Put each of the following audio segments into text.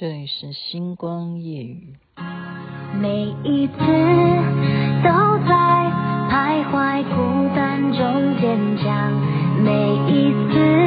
这里是星光夜雨。每一次都在徘徊孤单中坚强，每一次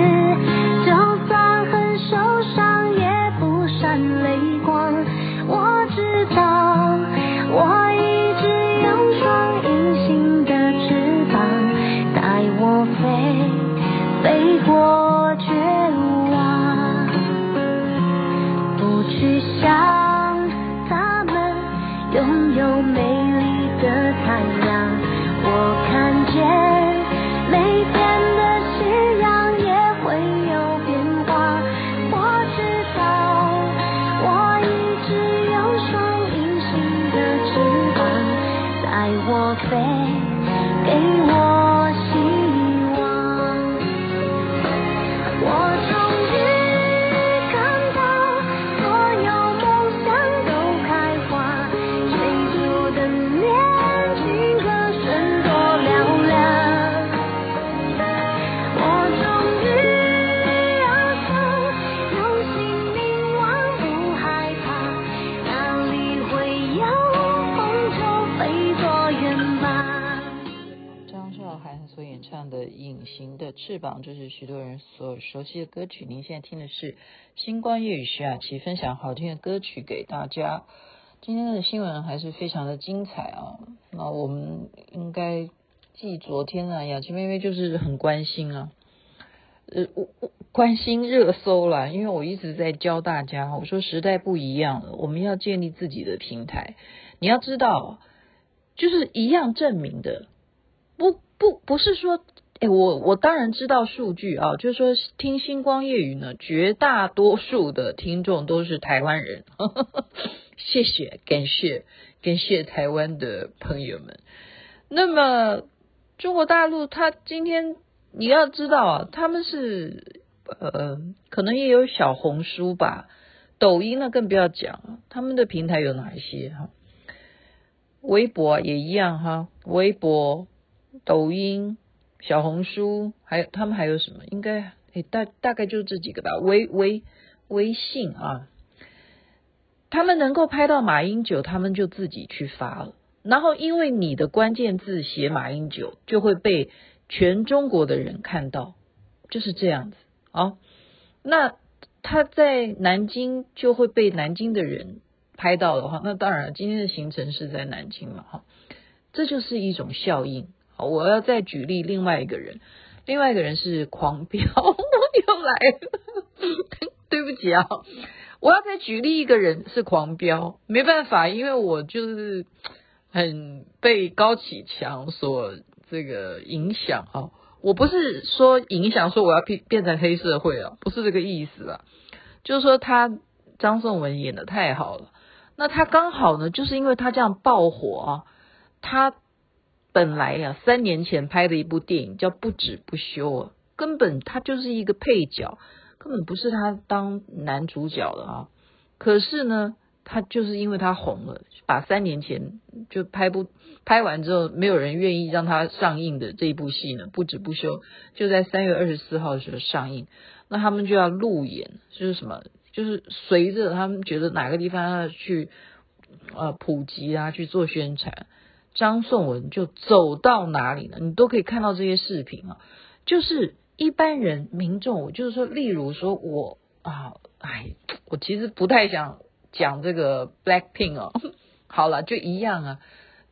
翅膀，这是许多人所熟悉的歌曲。您现在听的是《星光夜雨》徐雅琪分享好听的歌曲给大家。今天的新闻还是非常的精彩啊！那我们应该记昨天啊，雅琪妹妹就是很关心啊，呃，我我关心热搜啦，因为我一直在教大家，我说时代不一样了，我们要建立自己的平台。你要知道，就是一样证明的，不不不是说。我我当然知道数据啊，就是说听星光夜语呢，绝大多数的听众都是台湾人，呵呵，谢谢，感谢，感谢台湾的朋友们。那么中国大陆，他今天你要知道啊，他们是呃，可能也有小红书吧，抖音呢更不要讲，他们的平台有哪一些哈？微博也一样哈，微博、抖音。小红书，还有他们还有什么？应该诶大大概就这几个吧。微微微信啊，他们能够拍到马英九，他们就自己去发了。然后因为你的关键字写马英九，就会被全中国的人看到，就是这样子啊。那他在南京就会被南京的人拍到的话，那当然今天的行程是在南京嘛，哈，这就是一种效应。好，我要再举例另外一个人，另外一个人是狂飙，又来了，对不起啊，我要再举例一个人是狂飙，没办法，因为我就是很被高启强所这个影响啊，我不是说影响说我要变变成黑社会啊，不是这个意思啊，就是说他张颂文演得太好了，那他刚好呢，就是因为他这样爆火啊，他。本来呀、三年前拍的一部电影叫《不止不休》啊，根本他就是一个配角，根本不是他当男主角的啊。可是呢，他就是因为他红了，把三年前就拍不拍完之后，没有人愿意让他上映的这一部戏呢，《不止不休》就在三月二十四号的时候上映。那他们就要路演，就是什么，就是随着他们觉得哪个地方要去呃普及啊，去做宣传。张颂文就走到哪里呢？你都可以看到这些视频啊。就是一般人民众，我就是说，例如说我啊，哎，我其实不太想讲这个 Blackpink 哦。好了，就一样啊，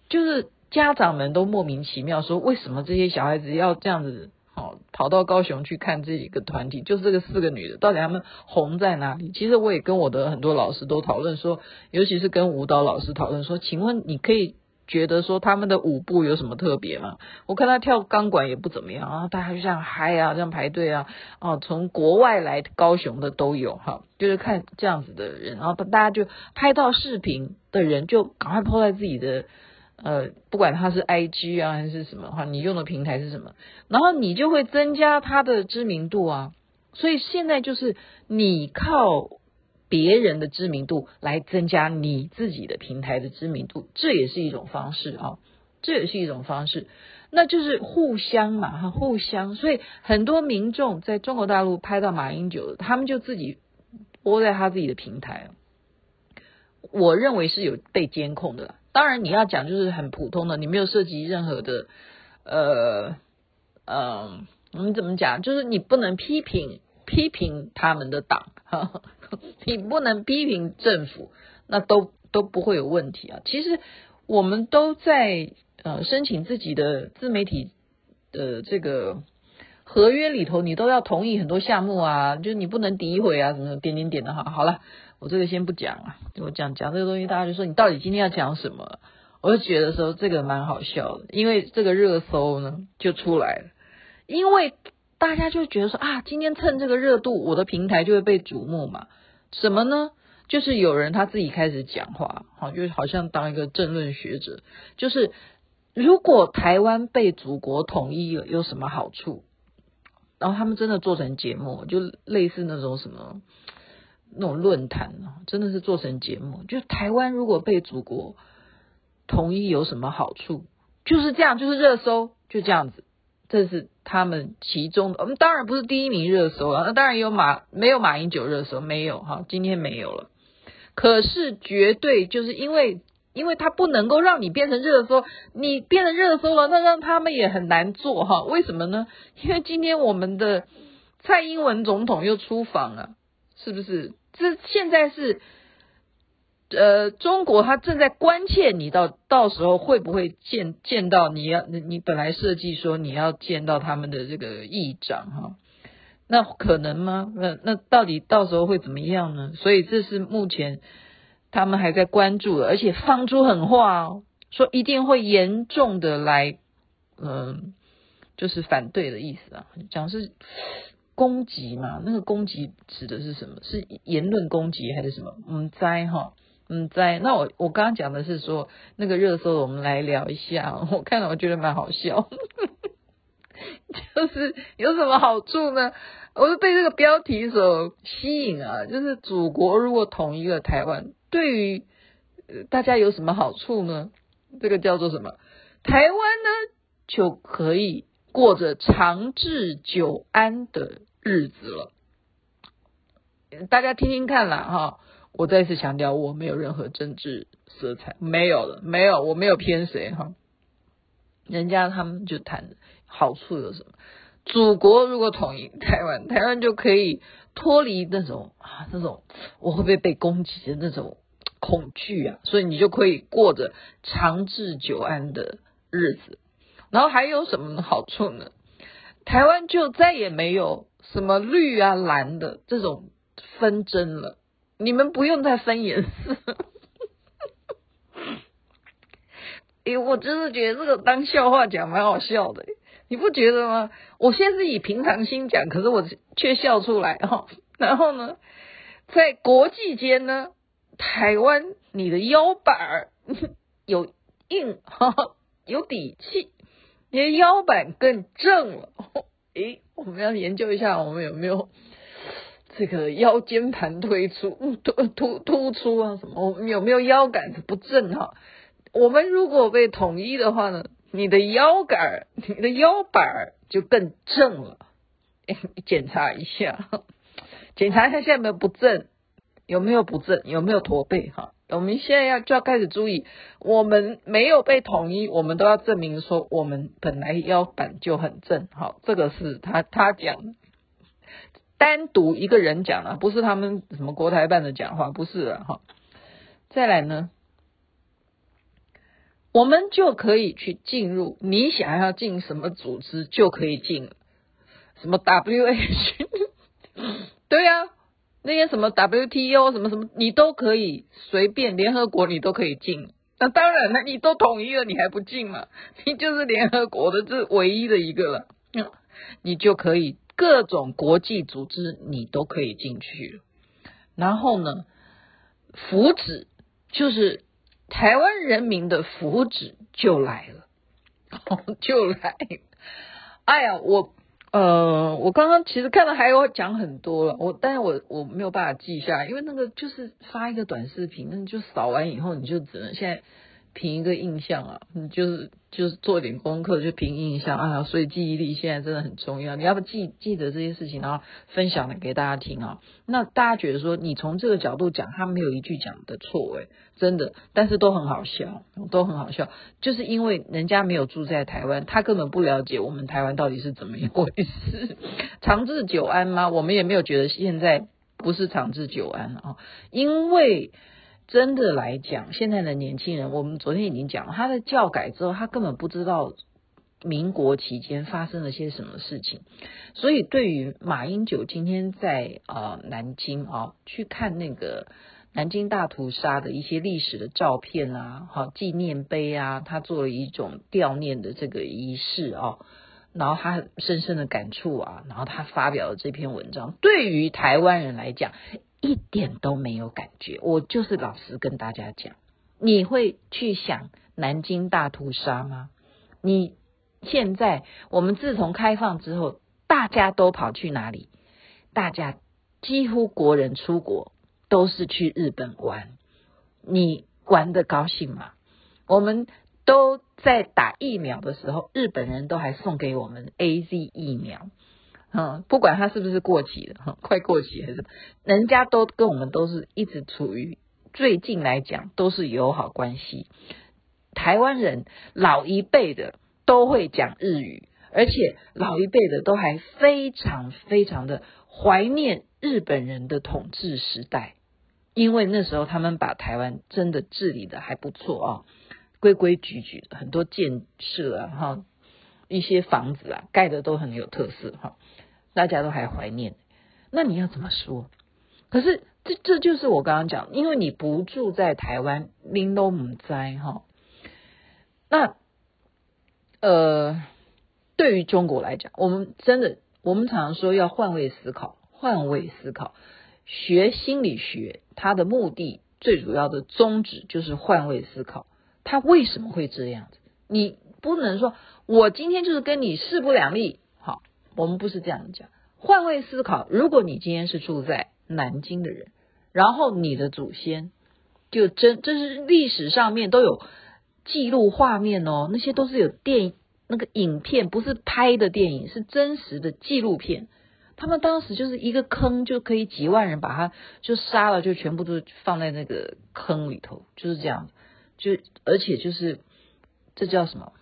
就是家长们都莫名其妙说，为什么这些小孩子要这样子哦，跑到高雄去看这一个团体？就是这个四个女的，到底他们红在哪里？其实我也跟我的很多老师都讨论说，尤其是跟舞蹈老师讨论说，请问你可以。觉得说他们的舞步有什么特别吗？我看他跳钢管也不怎么样啊，大家就这样嗨啊，这样排队啊，哦，从国外来高雄的都有哈，就是看这样子的人，然后大家就拍到视频的人就赶快抛在自己的呃，不管他是 IG 啊还是什么哈，你用的平台是什么，然后你就会增加他的知名度啊，所以现在就是你靠。别人的知名度来增加你自己的平台的知名度，这也是一种方式啊，这也是一种方式，那就是互相嘛哈，互相。所以很多民众在中国大陆拍到马英九，他们就自己播在他自己的平台，我认为是有被监控的。当然你要讲就是很普通的，你没有涉及任何的呃呃，我们怎么讲？就是你不能批评批评他们的党，呵呵你不能批评政府，那都都不会有问题啊。其实我们都在呃申请自己的自媒体的这个。合约里头，你都要同意很多项目啊，就是你不能诋毁啊，什么点点点的哈。好了，我这个先不讲了，我讲讲这个东西，大家就说你到底今天要讲什么？我就觉得说这个蛮好笑的，因为这个热搜呢就出来了，因为大家就觉得说啊，今天趁这个热度，我的平台就会被瞩目嘛。什么呢？就是有人他自己开始讲话，好，就好像当一个政论学者，就是如果台湾被祖国统一了，有什么好处？然后他们真的做成节目，就类似那种什么那种论坛啊，真的是做成节目。就台湾如果被祖国统一有什么好处？就是这样，就是热搜，就这样子。这是他们其中的，我们当然不是第一名热搜啊，那当然有马没有马英九热搜没有哈，今天没有了。可是绝对就是因为。因为他不能够让你变成热搜，你变成热搜了，那让他们也很难做哈。为什么呢？因为今天我们的蔡英文总统又出访了，是不是？这现在是呃，中国他正在关切你到到时候会不会见见到你要你本来设计说你要见到他们的这个议长哈，那可能吗？那那到底到时候会怎么样呢？所以这是目前。他们还在关注的，而且放出狠话哦，说一定会严重的来，嗯，就是反对的意思啊，讲是攻击嘛，那个攻击指的是什么？是言论攻击还是什么？嗯，在哈，嗯，在。那我我刚刚讲的是说那个热搜，我们来聊一下。我看了，我觉得蛮好笑，就是有什么好处呢？我是被这个标题所吸引啊，就是祖国如果统一了台湾。对于大家有什么好处呢？这个叫做什么？台湾呢就可以过着长治久安的日子了。大家听听看啦，哈！我再次强调，我没有任何政治色彩，没有了，没有，我没有偏谁哈。人家他们就谈好处有什么？祖国如果统一台湾，台湾就可以脱离那种啊，那种我会不会被攻击的那种。恐惧啊，所以你就可以过着长治久安的日子。然后还有什么好处呢？台湾就再也没有什么绿啊蓝的这种纷争了，你们不用再分颜色。哎，我真的觉得这个当笑话讲蛮好笑的，你不觉得吗？我现在是以平常心讲，可是我却笑出来哈。然后呢，在国际间呢？台湾，你的腰板 有硬哈，有底气，你的腰板更正了。诶，我们要研究一下，我们有没有这个腰间盘突出、突突突出啊？什么？我们有没有腰杆子不正哈？我们如果被统一的话呢，你的腰杆儿、你的腰板儿就更正了。检查一下，检查一下现在有没有不正。有没有不正？有没有驼背？哈，我们现在要就要开始注意，我们没有被统一，我们都要证明说我们本来腰板就很正。好，这个是他他讲，单独一个人讲了，不是他们什么国台办的讲话，不是啊。哈，再来呢，我们就可以去进入，你想要进什么组织就可以进，什么 WH，对呀、啊。那些什么 WTO 什么什么，你都可以随便，联合国你都可以进。那当然了，你都统一了，你还不进嘛？你就是联合国的这唯一的一个了，你就可以各种国际组织你都可以进去。然后呢，福祉就是台湾人民的福祉就来了，就来。哎呀，我。呃，我刚刚其实看到还有讲很多了，我但是我我没有办法记下来，因为那个就是发一个短视频，那就扫完以后，你就只能现在凭一个印象啊，你就是就是做一点功课，就凭印象啊，所以记忆力现在真的很重要。你要不记记得这些事情，然后分享的给大家听啊。那大家觉得说，你从这个角度讲，他没有一句讲的错诶，真的，但是都很好笑，都很好笑，就是因为人家没有住在台湾，他根本不了解我们台湾到底是怎么一回事。长治久安吗？我们也没有觉得现在不是长治久安啊，因为。真的来讲，现在的年轻人，我们昨天已经讲了，他的教改之后，他根本不知道民国期间发生了些什么事情。所以，对于马英九今天在呃南京啊、去看那个南京大屠杀的一些历史的照片啊，好纪念碑啊，他做了一种悼念的这个仪式啊、哦，然后他深深的感触啊，然后他发表了这篇文章，对于台湾人来讲。一点都没有感觉，我就是老实跟大家讲，你会去想南京大屠杀吗？你现在我们自从开放之后，大家都跑去哪里？大家几乎国人出国都是去日本玩，你玩得高兴吗？我们都在打疫苗的时候，日本人都还送给我们 AZ 疫苗。嗯，不管他是不是过期的，哈，快过期还是，人家都跟我们都是一直处于最近来讲都是友好关系。台湾人老一辈的都会讲日语，而且老一辈的都还非常非常的怀念日本人的统治时代，因为那时候他们把台湾真的治理得还不错啊，规规矩矩，很多建设啊，哈，一些房子啊盖的都很有特色，哈。大家都还怀念，那你要怎么说？可是这这就是我刚刚讲，因为你不住在台湾，您都不在哈。那呃，对于中国来讲，我们真的，我们常常说要换位思考，换位思考。学心理学，它的目的最主要的宗旨就是换位思考。它为什么会这样子？你不能说我今天就是跟你势不两立。我们不是这样讲，换位思考。如果你今天是住在南京的人，然后你的祖先就真，这是历史上面都有记录画面哦，那些都是有电那个影片，不是拍的电影，是真实的纪录片。他们当时就是一个坑，就可以几万人把他就杀了，就全部都放在那个坑里头，就是这样。就而且就是这叫什么？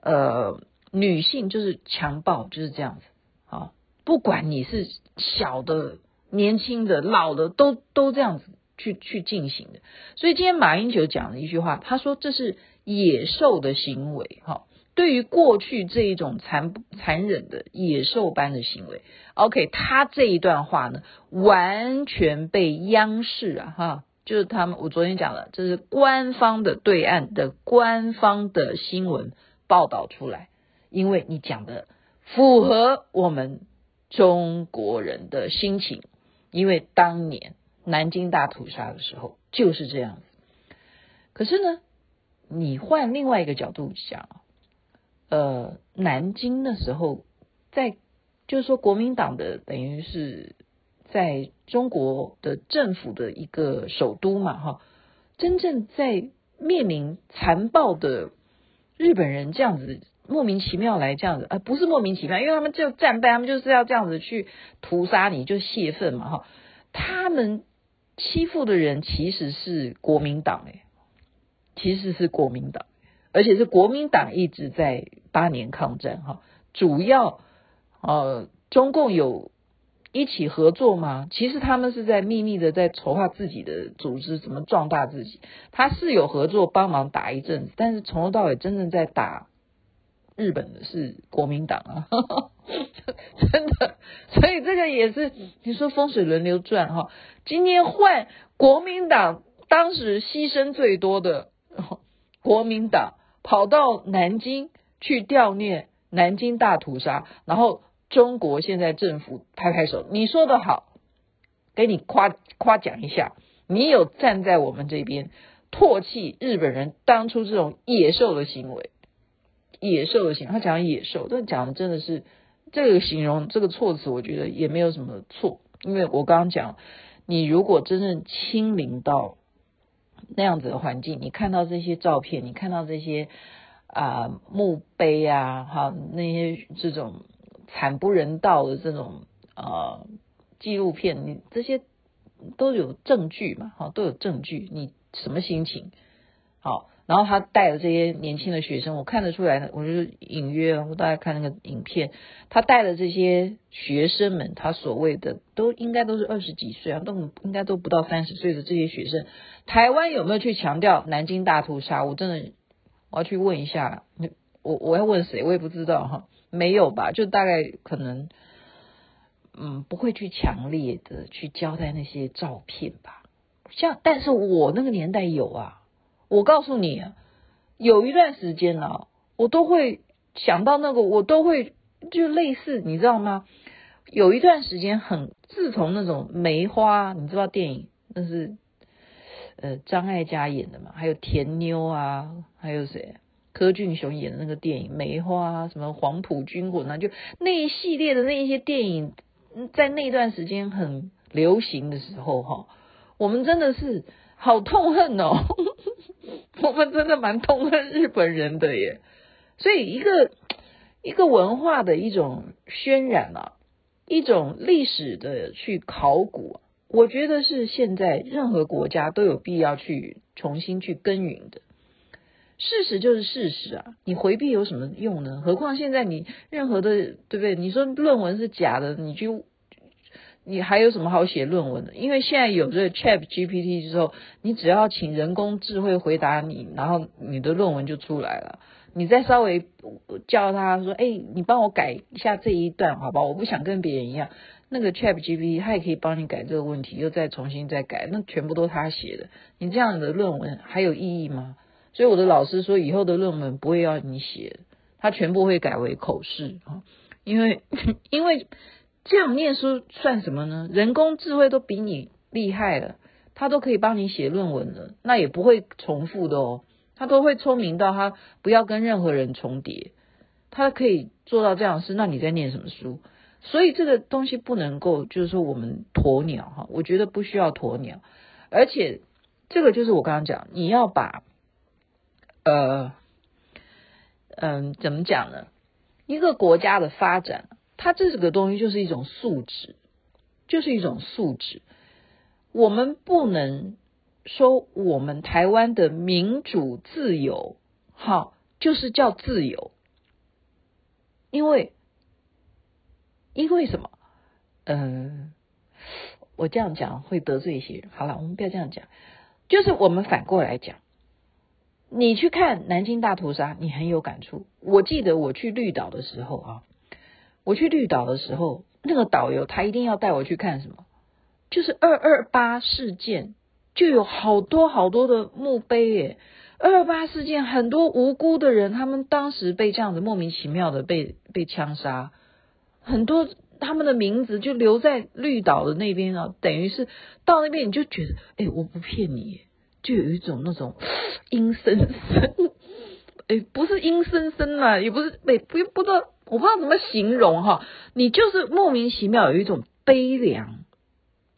呃。女性就是强暴，就是这样子。好，不管你是小的、年轻的、老的，都都这样子去去进行的。所以今天马英九讲了一句话，他说这是野兽的行为。哈，对于过去这一种残残忍的野兽般的行为，OK，他这一段话呢，完全被央视啊，哈，就是他们我昨天讲了，这是官方的对岸的官方的新闻报道出来。因为你讲的符合我们中国人的心情，因为当年南京大屠杀的时候就是这样子。可是呢，你换另外一个角度讲，呃，南京那时候在就是说国民党的等于是在中国的政府的一个首都嘛，哈，真正在面临残暴的日本人这样子。莫名其妙来这样子，呃，不是莫名其妙，因为他们就战败，他们就是要这样子去屠杀你，就泄愤嘛，哈。他们欺负的人其实是国民党，诶，其实是国民党，而且是国民党一直在八年抗战，哈。主要，呃，中共有一起合作吗？其实他们是在秘密的在筹划自己的组织，怎么壮大自己。他是有合作帮忙打一阵子，但是从头到尾真正在打。日本的是国民党啊，真的，所以这个也是你说风水轮流转哈。今天换国民党，当时牺牲最多的 国民党跑到南京去悼念南京大屠杀，然后中国现在政府拍拍手，你说的好，给你夸夸奖一下，你有站在我们这边唾弃日本人当初这种野兽的行为。野兽的形，他讲野兽，这讲的真的是这个形容这个措辞，我觉得也没有什么错，因为我刚刚讲，你如果真正亲临到那样子的环境，你看到这些照片，你看到这些啊、墓碑啊，哈那些这种惨不人道的这种呃纪录片，你这些都有证据嘛，哈都有证据，你什么心情？好。然后他带的这些年轻的学生，我看得出来，我就是隐约，我大概看那个影片，他带的这些学生们，他所谓的都应该都是二十几岁啊，都应该都不到三十岁的这些学生，台湾有没有去强调南京大屠杀？我真的我要去问一下，我我要问谁？我也不知道哈，没有吧？就大概可能，嗯，不会去强烈的去交代那些照片吧。像，但是我那个年代有啊。我告诉你，有一段时间呢、啊，我都会想到那个，我都会就类似，你知道吗？有一段时间很，自从那种梅花，你知道电影那是呃张艾嘉演的嘛，还有甜妞啊，还有谁？柯俊雄演的那个电影《梅花》，什么黄埔军魂啊，就那一系列的那一些电影，在那段时间很流行的时候，哈，我们真的是。好痛恨哦，我们真的蛮痛恨日本人的耶。所以一个一个文化的一种渲染啊，一种历史的去考古，我觉得是现在任何国家都有必要去重新去耕耘的。事实就是事实啊，你回避有什么用呢？何况现在你任何的，对不对？你说论文是假的，你就。你还有什么好写论文的？因为现在有这个 Chat GPT 之后，你只要请人工智慧回答你，然后你的论文就出来了。你再稍微叫他说：“哎，你帮我改一下这一段，好吧？我不想跟别人一样。”那个 Chat GPT 他也可以帮你改这个问题，又再重新再改，那全部都他写的。你这样的论文还有意义吗？所以我的老师说，以后的论文不会要你写，他全部会改为口试啊，因为 因为。这样念书算什么呢？人工智慧都比你厉害了，他都可以帮你写论文了，那也不会重复的哦。他都会聪明到他不要跟任何人重叠，他可以做到这样的事。那你在念什么书？所以这个东西不能够，就是说我们鸵鸟哈，我觉得不需要鸵鸟。而且这个就是我刚刚讲，你要把呃嗯、怎么讲呢？一个国家的发展。它这个东西就是一种素质，就是一种素质。我们不能说我们台湾的民主自由，好，就是叫自由，因为因为什么？嗯，我这样讲会得罪一些人。好了，我们不要这样讲，就是我们反过来讲，你去看南京大屠杀，你很有感触。我记得我去绿岛的时候啊。我去绿岛的时候，那个导游他一定要带我去看什么？就是二二八事件，就有好多好多的墓碑耶。二二八事件，很多无辜的人，他们当时被这样子莫名其妙的被被枪杀，很多他们的名字就留在绿岛的那边啊，等于是到那边你就觉得，哎，我不骗你，就有一种那种阴森森，哎，不是阴森森啊，也不是，哎，不不知道。我不知道怎么形容哈，你就是莫名其妙有一种悲凉，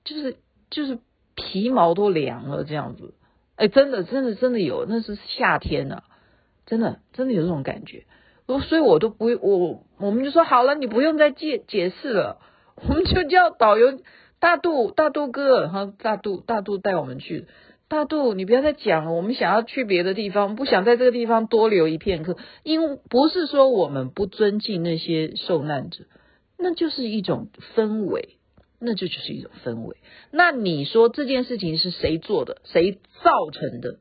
就是就是皮毛都凉了这样子，哎，真的真的真的有，那是夏天啊，真的真的有这种感觉，我所以我都不我我们就说好了，你不用再解解释了，我们就叫导游大肚大肚哥然后，大肚大肚带我们去。大度，你不要再讲了。我们想要去别的地方，不想在这个地方多留一片刻。因不是说我们不尊敬那些受难者，那就是一种氛围，那就就是一种氛围。那你说这件事情是谁做的，谁造成的？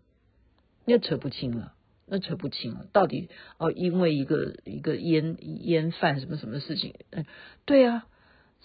那扯不清了，那扯不清了。到底哦，因为一个一个烟烟贩什么什么事情？嗯，对啊，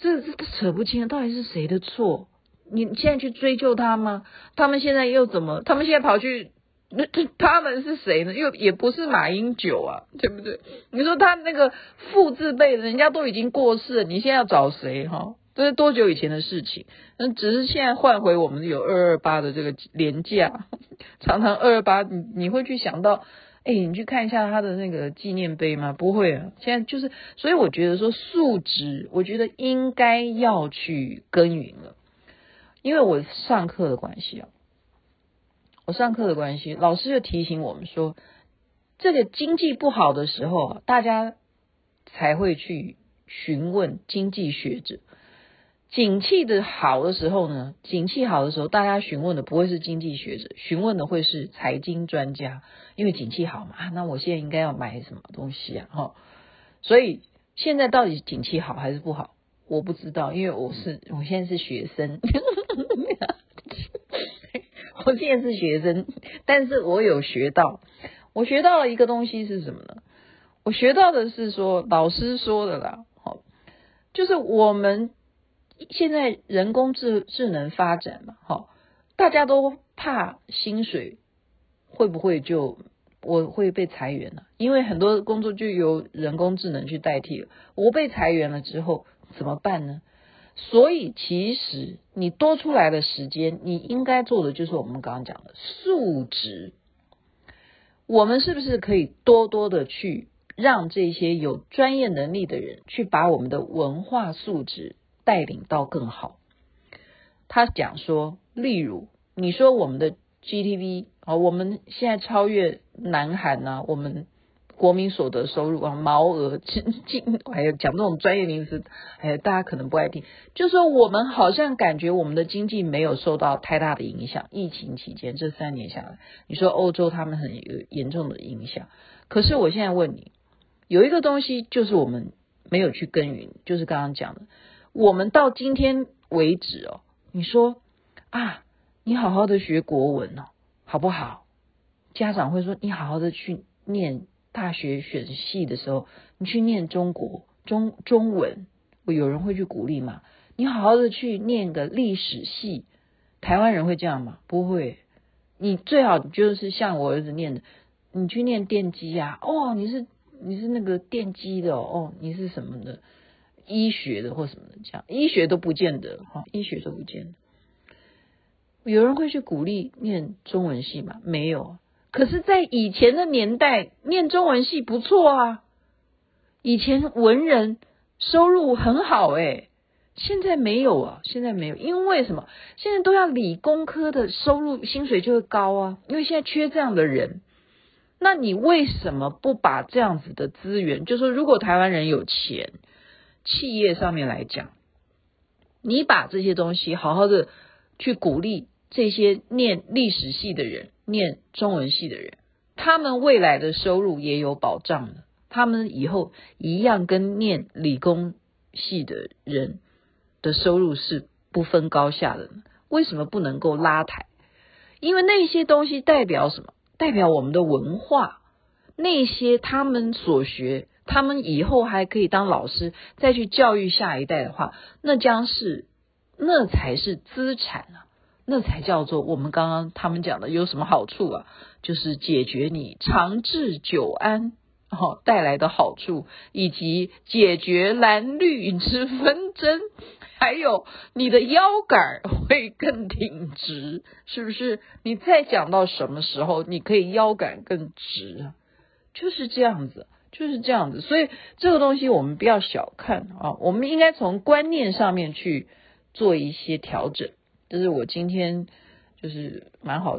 这这扯不清了，到底是谁的错？你现在去追究他吗？他们现在又怎么？他们现在跑去，那他们是谁呢？又也不是马英九啊，对不对？你说他那个父字辈，人家都已经过世了，你现在要找谁？哈，这是多久以前的事情？那只是现在换回我们有二二八的这个连假，常常二二八，你你会去想到，哎，你去看一下他的那个纪念碑吗？不会啊，现在就是，所以我觉得说素质，我觉得应该要去耕耘了。因为我上课的关系啊，我上课的关系，老师就提醒我们说，这个经济不好的时候，大家才会去询问经济学者。景气的好的时候呢，景气好的时候，大家询问的不会是经济学者，询问的会是财经专家，因为景气好嘛。那我现在应该要买什么东西啊？哈，所以现在到底景气好还是不好？我不知道，因为我是我现在是学生，我现在是学生，但是我有学到，我学到了一个东西是什么呢？我学到的是说，老师说的啦，好，就是我们。现在人工智智能发展嘛，好，大家都怕薪水会不会就我会被裁员了？因为很多工作就由人工智能去代替了。我被裁员了之后怎么办呢？所以其实你多出来的时间，你应该做的就是我们刚刚讲的素质。我们是不是可以多多的去让这些有专业能力的人去把我们的文化素质？带领到更好。他讲说，例如你说我们的 GDP 啊，我们现在超越南韩啊，我们国民所得收入啊，毛额进进，还有讲这种专业名词，哎呀，大家可能不爱听。就说我们好像感觉我们的经济没有受到太大的影响。疫情期间这三年下来，你说欧洲他们很有严重的影响，可是我现在问你，有一个东西就是我们没有去耕耘，就是刚刚讲的。我们到今天为止哦，你说啊，你好好的学国文哦，好不好？家长会说你好好的去念大学选系的时候，你去念中国中中文，有人会去鼓励吗？你好好的去念个历史系，台湾人会这样吗？不会。你最好就是像我儿子念的，你去念电机啊，哦，你是你是那个电机的哦，哦，你是什么的？医学的或什么的，这样医学都不见得哈，医学都不见得。有人会去鼓励念中文系吗？没有。可是，在以前的年代，念中文系不错啊。以前文人收入很好诶，现在没有啊，现在没有，因为什么？现在都要理工科的收入薪水就会高啊，因为现在缺这样的人。那你为什么不把这样子的资源，就说如果台湾人有钱？企业上面来讲，你把这些东西好好的去鼓励这些念历史系的人、念中文系的人，他们未来的收入也有保障的。他们以后一样跟念理工系的人的收入是不分高下的。为什么不能够拉抬？因为那些东西代表什么？代表我们的文化。那些他们所学。他们以后还可以当老师，再去教育下一代的话，那将是，那才是资产啊，那才叫做我们刚刚他们讲的有什么好处啊？就是解决你长治久安哦带来的好处，以及解决蓝绿之纷争，还有你的腰杆会更挺直，是不是？你再讲到什么时候，你可以腰杆更直，就是这样子。就是这样子，所以这个东西我们不要小看啊，我们应该从观念上面去做一些调整。就是我今天就是蛮好，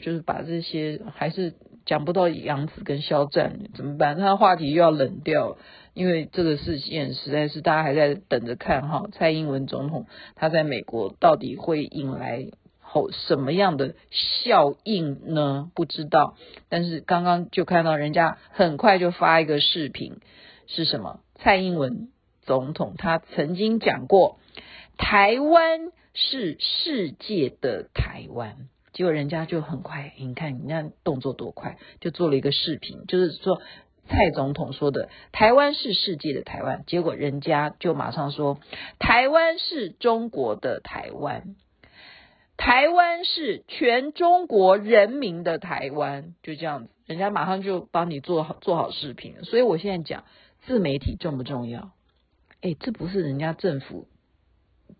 就是把这些还是讲不到杨紫跟肖战怎么办？他的话题又要冷掉，因为这个事件实在是大家还在等着看哈，蔡英文总统他在美国到底会引来。后什么样的效应呢？不知道，但是刚刚就看到人家很快就发一个视频，是什么？蔡英文总统他曾经讲过，台湾是世界的台湾，结果人家就很快，你看你看动作多快，就做了一个视频，就是说蔡总统说的台湾是世界的台湾，结果人家就马上说台湾是中国的台湾。台湾是全中国人民的台湾，就这样子，人家马上就帮你做好做好视频。所以我现在讲自媒体重不重要？哎，这不是人家政府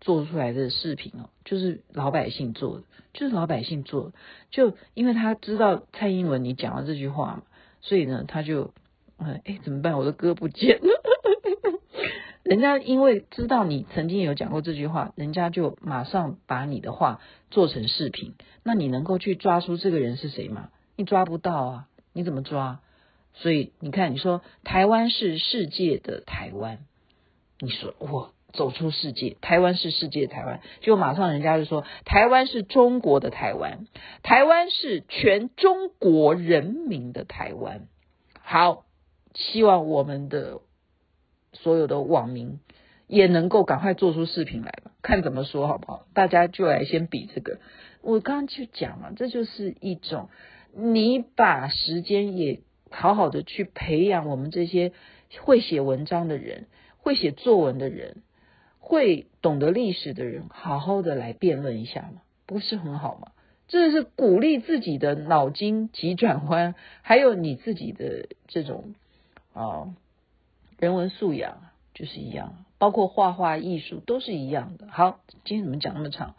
做出来的视频哦，就是老百姓做的，就是老百姓做的。就因为他知道蔡英文你讲了这句话嘛，所以呢，他就，嗯哎，怎么办？我的歌不见了。人家因为知道你曾经有讲过这句话，人家就马上把你的话做成视频。那你能够去抓出这个人是谁吗？你抓不到啊，你怎么抓？所以你看，你说台湾是世界的台湾，你说我走出世界，台湾是世界台湾，就马上人家就说台湾是中国的台湾，台湾是全中国人民的台湾。好，希望我们的。所有的网民也能够赶快做出视频来吧，看怎么说好不好？大家就来先比这个。我刚刚就讲了，这就是一种你把时间也好好的去培养我们这些会写文章的人、会写作文的人、会懂得历史的人，好好的来辩论一下嘛，不是很好吗？这是鼓励自己的脑筋急转弯，还有你自己的这种啊。人文素养就是一样，包括画画艺术都是一样的。好，今天怎么讲那么长？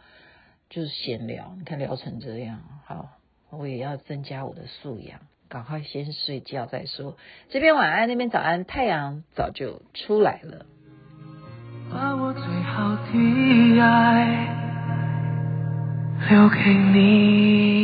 就是闲聊，你看聊成这样。好，我也要增加我的素养，赶快先睡觉再说。这边晚安，那边早安，太阳早就出来了。好的爱留给你。